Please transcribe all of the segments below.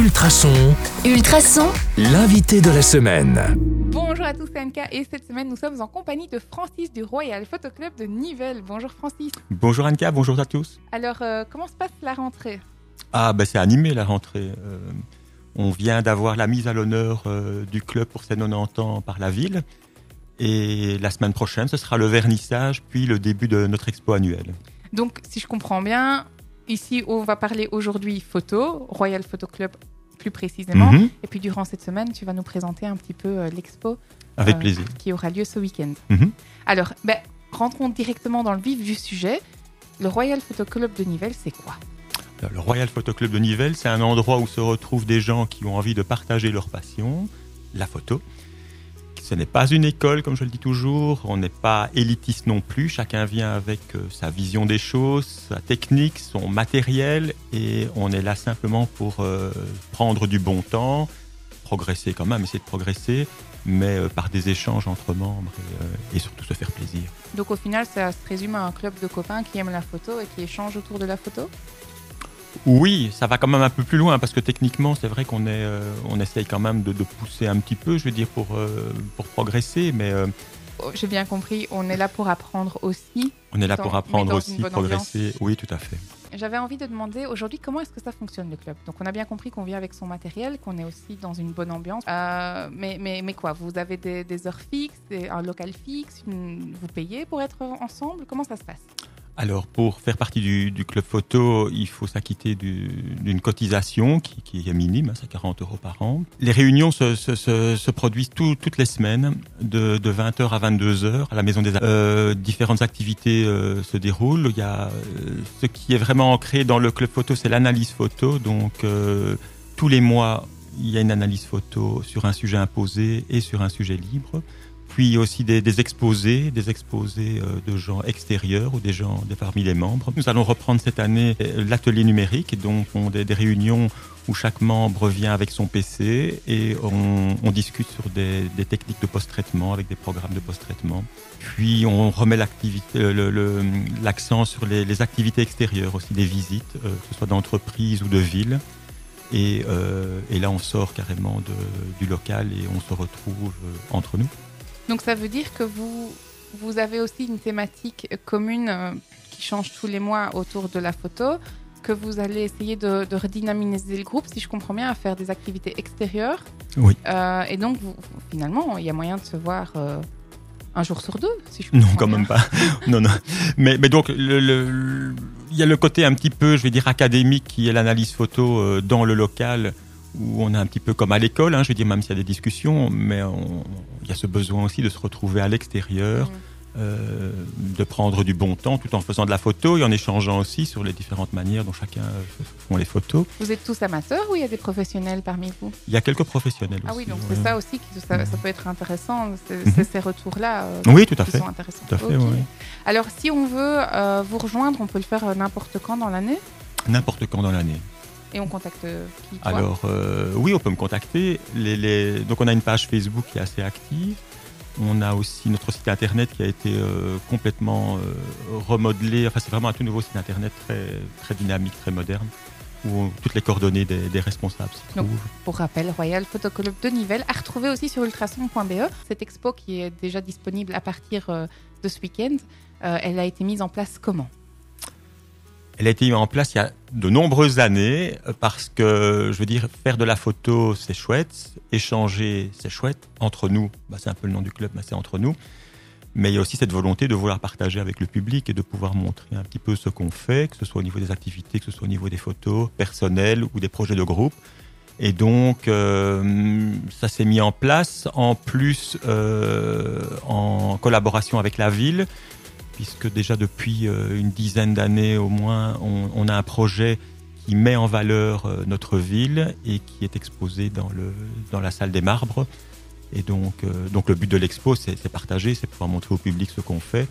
Ultrason, Ultrason, l'invité de la semaine. Bonjour à tous, c'est Anka et cette semaine nous sommes en compagnie de Francis du Royal Photo Club de Nivelles. Bonjour Francis. Bonjour Anka, bonjour à tous. Alors, euh, comment se passe la rentrée? Ah, ben c'est animé la rentrée. Euh, on vient d'avoir la mise à l'honneur euh, du club pour ses 90 ans par la ville. Et la semaine prochaine, ce sera le vernissage, puis le début de notre expo annuelle. Donc, si je comprends bien, ici on va parler aujourd'hui photo, Royal Photo Club plus précisément. Mhm. Et puis durant cette semaine, tu vas nous présenter un petit peu euh, l'expo Avec Euh, plaisir. qui aura lieu ce week-end. Mhm. Alors, ben, rentrons directement dans le vif du sujet. Le Royal Photo Club de Nivelles, c'est quoi? Le Royal Photo Club de Nivelles, c'est un endroit où se retrouvent des gens qui ont envie de partager leur passion, la photo. Ce n'est pas une école, comme je le dis toujours. On n'est pas élitiste non plus. Chacun vient avec euh, sa vision des choses, sa technique, son matériel. Et on est là simplement pour euh, prendre du bon temps, progresser quand même, essayer de progresser, mais euh, par des échanges entre membres et, et surtout se faire plaisir. Donc au final, ça se résume à un club de copains qui aiment la photo et qui échangent autour de la photo? Oui, ça va quand même un peu plus loin parce que techniquement, c'est vrai qu'on est, euh, on essaye quand même de, de pousser un petit peu, je veux dire, pour, euh, pour progresser, mais euh, Oh, J'ai bien compris, on est là pour apprendre aussi. on est là Dans- pour apprendre aussi, progresser. Oui, tout à fait. J'avais envie de demander aujourd'hui comment est-ce que ça fonctionne le club? Donc on a bien compris qu'on vient avec son matériel, qu'on est aussi dans une bonne ambiance. Euh, mais, mais, mais quoi Vous avez des, des heures fixes, des- un local fixe, une- vous payez pour être ensemble? Comment ça se passe? Alors, pour faire partie du, club photo, il faut s'acquitter du- d'une cotisation qui, est minime, hein, c'est 40 euros par an. Les réunions se, se- se- se produisent tout- toutes les semaines, de, de 20h à 22h à la Maison des Arts. Euh, différentes activités euh, se déroulent. Il y a, euh, ce qui est vraiment ancré dans le club photo, c'est l'analyse photo. Donc, tous les mois, il y a une analyse photo sur un sujet imposé et sur un sujet libre puis aussi des, exposés, des exposés euh, de gens extérieurs ou des gens parmi les membres. Nous allons reprendre cette année euh, l'atelier numérique, donc on, des, réunions où chaque membre vient avec son PC et on, discute sur des, techniques de post-traitement avec des programmes de post-traitement. Puis on remet euh, l'accent sur les, activités extérieures aussi, des visites, que ce soit d'entreprise ou de ville. Et, là, on sort carrément du local et on se retrouve entre nous. Donc ça veut dire que vous, vous avez aussi une thématique commune euh, qui change tous les mois autour de la photo, que vous allez essayer de, de redynamiser le groupe, si je comprends bien, à faire des activités extérieures. Oui. Euh, et donc vous- finalement, il y a moyen de se voir euh, un jour sur deux, si je Non, quand bien. même pas. non, non. Mais, mais donc, le- le- le- il y a le côté un petit peu, je vais dire, académique qui est l'analyse photo euh, dans le local, où on est un petit peu comme à l'école, hein, je veux dire, même s'il y a des discussions, mais il y a ce besoin aussi de se retrouver à l'extérieur, Mhm. euh, de prendre du bon temps tout en faisant de la photo et en échangeant aussi sur les différentes manières dont chacun euh, font les photos. Vous êtes tous amateurs ou il y a des professionnels parmi vous? Il y a quelques professionnels Ah aussi. oui, donc ouais. c'est ça aussi qui ça, ça peut être intéressant, c'est Mhm. c'est ces retours-là euh, Oui, tout à qui fait. sont intéressants. Tout à fait. Alors si on veut euh, vous rejoindre, on peut le faire n'importe quand dans l'année? N'importe quand dans l'année. Et on contacte euh, qui toi Alors, euh, oui, on peut me contacter. Les, les- Donc, on a une page Facebook qui est assez active. On a aussi notre site internet qui a été euh, complètement euh, remodelé. Enfin, c'est vraiment un tout nouveau site internet très, très dynamique, très moderne, où toutes les coordonnées des, des responsables s'y Donc, trouvent. Pour rappel, Royal Photo Club de Nivelles, à retrouver aussi sur ultrason.be. Cette expo qui est déjà disponible à partir de ce week-end, elle a été mise en place comment? Elle a été mise en place il y a de nombreuses années euh, parce que, je veux dire, faire de la photo, c'est chouette. Échanger, c'est chouette. Entre nous, bah, c'est un peu le nom du club, mais c'est entre nous. Mais il y a aussi cette volonté de vouloir partager avec le public et de pouvoir montrer un petit peu ce qu'on fait, que ce soit au niveau des activités, que ce soit au niveau des photos personnelles ou des projets de groupe. Et donc, euh, ça s'est mis en place en plus euh, en collaboration avec la ville, puisque déjà depuis euh, une dizaine d'années au moins, on, on a un projet qui met en valeur euh, notre ville et qui est exposé dans, le, dans la salle des marbres. Et donc, euh, donc le but de l'expo, c'est partager, c'est pouvoir montrer au public ce qu'on fait,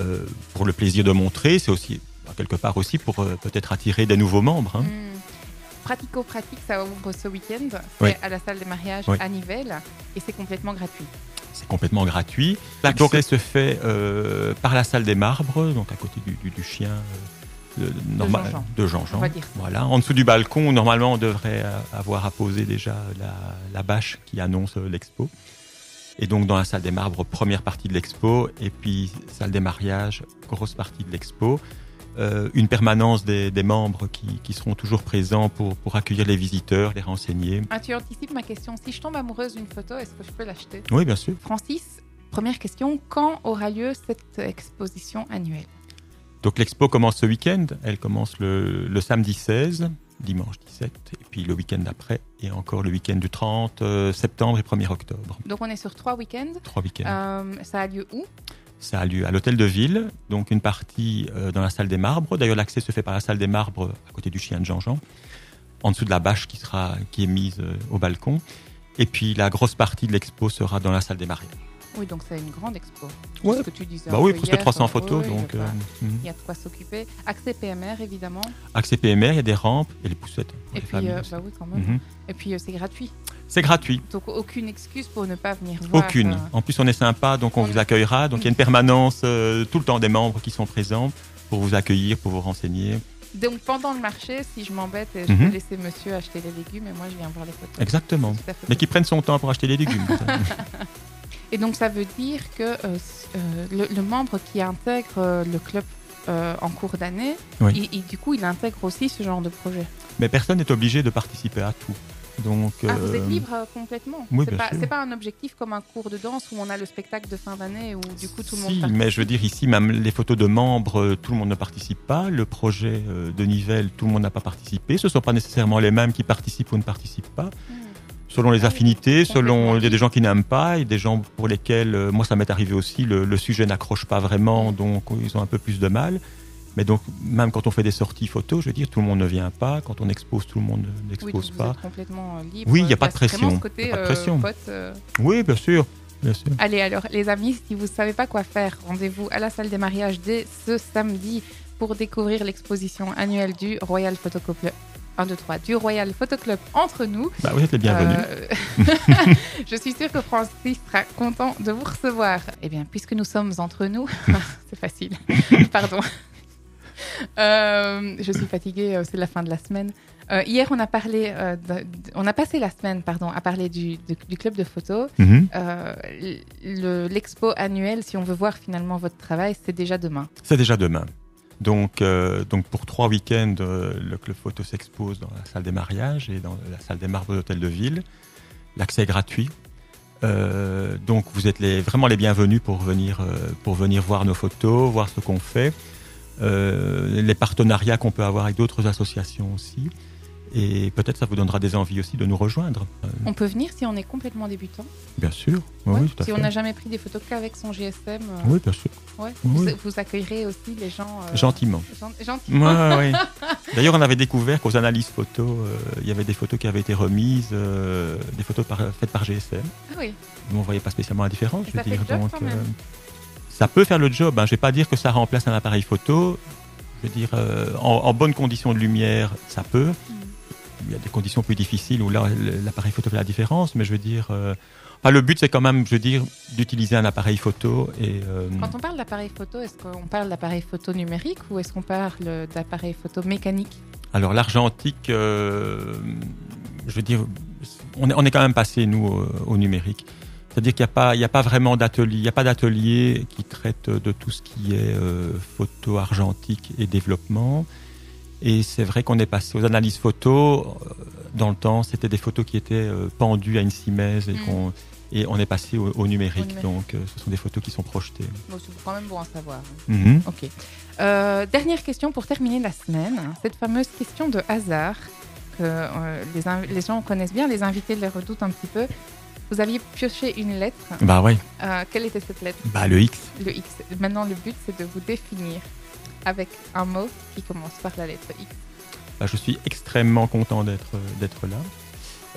euh, pour le plaisir de montrer. C'est aussi, bah, quelque part aussi, pour euh, peut-être attirer des nouveaux membres. hein. Hmm. Pratico-pratique, ça ouvre ce week-end. C'est Oui. à la salle des mariages Oui. à Nivelles et c'est complètement gratuit. C'est complètement gratuit. L'accès se fait euh, par la salle des marbres, donc à côté du, du- du chien, euh, normal de dire ça. Voilà. En dessous du balcon, normalement, on devrait euh, avoir apposé déjà la, la bâche qui annonce l'expo. Et donc dans la salle des marbres, première partie de l'expo, et puis salle des mariages, grosse partie de l'expo. Euh, une permanence des, des membres qui, qui seront toujours présents pour, pour accueillir les visiteurs, les renseigner. Ah, tu anticipes ma question. Si je tombe amoureuse d'une photo, est-ce que je peux l'acheter? Oui, bien sûr. Francis, première question. Quand aura lieu cette exposition annuelle? Donc l'expo commence ce week-end. Elle commence le, le samedi 16, dimanche 17, et puis le week-end d'après, et encore le week-end du 30 euh, septembre et 1er octobre. Donc on est sur trois week-ends. Trois week-ends. Euh, ça a lieu où? Ça a lieu à l'hôtel de ville, donc une partie euh, dans la salle des marbres. D'ailleurs, l'accès se fait par la salle des marbres à côté du chien de Jean-Jean, en dessous de la bâche qui, sera, qui est mise euh, au balcon. Et puis la grosse partie de l'expo sera dans la salle des mariages. Oui, donc c'est une grande expo. Ouais. Ce que tu disais. Bah oui, presque hier, 300 euh, photos, oui, donc il y a euh, pas- mhm. il y a de quoi s'occuper. Accès PMR, évidemment. accès PMR, il y a des rampes et les poussettes. Et puis, bah oui, quand même. Mhm. Et puis, c'est gratuit. C'est gratuit, Donc, aucune excuse pour ne pas venir voir. aucune. euh, En plus, on est sympa, donc on on- vous accueillera. Donc il y a une permanence euh, tout le temps des membres qui sont présents pour vous accueillir, pour vous renseigner. Donc, pendant le marché, si je m'embête, je Mhm. peux laisser monsieur acheter les légumes et moi, je viens voir les photos. Exactement. Mais qui prennent son temps pour acheter les légumes. Et donc, ça veut dire que euh, le, le membre qui intègre le club en cours d'année, Oui. il- du coup, il intègre aussi ce genre de projet. Mais personne n'est obligé de participer à tout. Donc, Ah, vous êtes euh, libre euh, complètement oui, C'est pas, sûr. c'est pas un objectif comme un cours de danse où on a le spectacle de fin d'année où du coup tout le monde Si, participe. mais je veux dire ici, même les photos de membres, euh, tout le monde ne participe pas. Le projet de Nivelles, tout le monde n'a pas participé. Ce ne sont pas nécessairement les mêmes qui participent ou ne participent pas. Hmm. Selon les Ah affinités, selon il y a des gens qui n'aiment pas et des gens pour lesquels, moi ça m'est arrivé aussi, le, le sujet n'accroche pas vraiment, donc ils ont un peu plus de mal. Mais donc, même quand on fait des sorties photos, je veux dire, tout le monde ne vient pas. Quand on expose, tout le monde Oui, n'expose vous pas. êtes complètement euh, libre. Oui, il y a euh, pas de vraiment pression. côté, a pas de euh, pression. pote, euh, Oui, bien sûr. Bien sûr. Allez, alors, les amis, si vous ne savez pas quoi faire, rendez-vous à la salle des mariages dès ce samedi pour découvrir l'exposition annuelle du Royal Photo Club. 1, 2, 3, du Royal Photo Club entre nous. Bah, vous êtes les bienvenus. Euh, je suis sûre que Francis sera content de vous recevoir. Eh bien, puisque nous sommes entre nous, c'est facile. Pardon. Euh, je suis fatiguée, euh, c'est la fin de la semaine. Euh, hier, on a parlé, euh, de- de- on a passé la semaine, pardon, à parler du, de- du club de photo. Mhm. Euh, le- L'expo annuelle, si on veut voir finalement votre travail, c'est déjà demain. C'est déjà demain. Donc, donc pour trois week-ends, le club photo s'expose dans la salle des mariages et dans la salle des marbres de l'hôtel de ville. L'accès est gratuit. Donc vous êtes les, vraiment les bienvenus pour venir, pour venir voir nos photos, voir ce qu'on fait, euh, les partenariats qu'on peut avoir avec d'autres associations aussi. Et peut-être ça vous donnera des envies aussi de nous rejoindre. Euh, On peut venir si on est complètement débutant. bien sûr. Oui, Ouais. oui, tout à si fait. on n'a jamais pris des photos qu'avec son GSM, euh, Oui, bien sûr. ouais. Oui. Vous, vous accueillerez aussi les gens. euh, Gentiment. gen- gentiment. Ouais, ouais. D'ailleurs, on avait découvert qu'aux analyses photos, euh, il y avait des photos qui avaient été remises, des photos par- faites par GSM. Ah oui. Nous, on voyait pas spécialement la différence. Et je veux dire. Donc. Ça peut faire le job. Hein. Je vais pas dire que ça remplace un appareil photo. Je veux dire, euh, en, en bonnes conditions de lumière, ça peut. Il y a des conditions plus difficiles où là, l'appareil photo fait la différence. Mais je veux dire, euh, enfin, le but, c'est quand même, je veux dire, d'utiliser un appareil photo et euh, Quand on parle d'appareil photo, est-ce qu'on parle d'appareil photo numérique ou est-ce qu'on parle d'appareil photo mécanique? Alors l'argentique, je veux dire, on est, on est quand même passé nous au, au numérique. C'est-à-dire qu'il n'y a pas, il y a pas vraiment d'atelier, il n'y a pas d'atelier qui traite de tout ce qui est euh, photo argentique et développement. Et c'est vrai qu'on est passé aux analyses photo. euh, Dans le temps, c'était des photos qui étaient euh, pendues à une simèse et, Mm. qu'on- et on est passé au, au numérique. numérique. Donc, euh, ce sont des photos qui sont projetées. Bon, C'est quand même bon à savoir. Mhm. Ok. Euh, dernière question pour terminer la semaine. Cette fameuse question de hasard que euh, les gens connaissent bien, les invités les redoutent un petit peu. Vous aviez pioché une lettre. Bah ouais, Euh, quelle était cette lettre? Bah le X. Le X. Maintenant, le but, c'est de vous définir avec un mot qui commence par la lettre X. Bah, je suis extrêmement content d'être d'être là.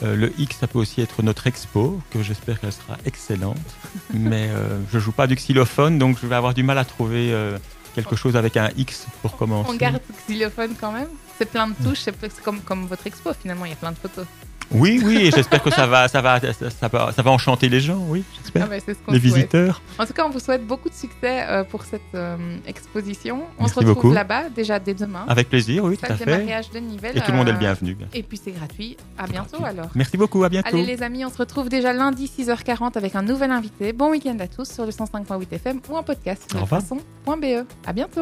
Euh, le X, ça peut aussi être notre expo, que j'espère qu'elle sera excellente. Mais euh, je joue pas du xylophone, donc je vais avoir du mal à trouver euh, quelque chose avec un X pour commencer. On garde le xylophone quand même. C'est plein de touches, c'est c'est comme, comme votre expo finalement, il y a plein de photos. Oui, oui, et j'espère que ça va, ça, va, ça, va, ça va enchanter les gens, oui, Ah j'espère. ce qu'on les souhaite. visiteurs. En tout cas, on vous souhaite beaucoup de succès euh, pour cette euh, exposition. On Merci se retrouve là-bas déjà dès demain. Avec plaisir, oui, tout à fait. mariages de Nivelles. Et tout le monde est le euh, bienvenu. bien Et puis c'est gratuit. À bientôt gratuit. alors. Merci beaucoup, à bientôt. Allez les amis, on se retrouve déjà lundi 6h40 avec un nouvel invité. Bon week-end à tous sur le 105.8 FM ou en podcast sur lefaçon.be. À bientôt.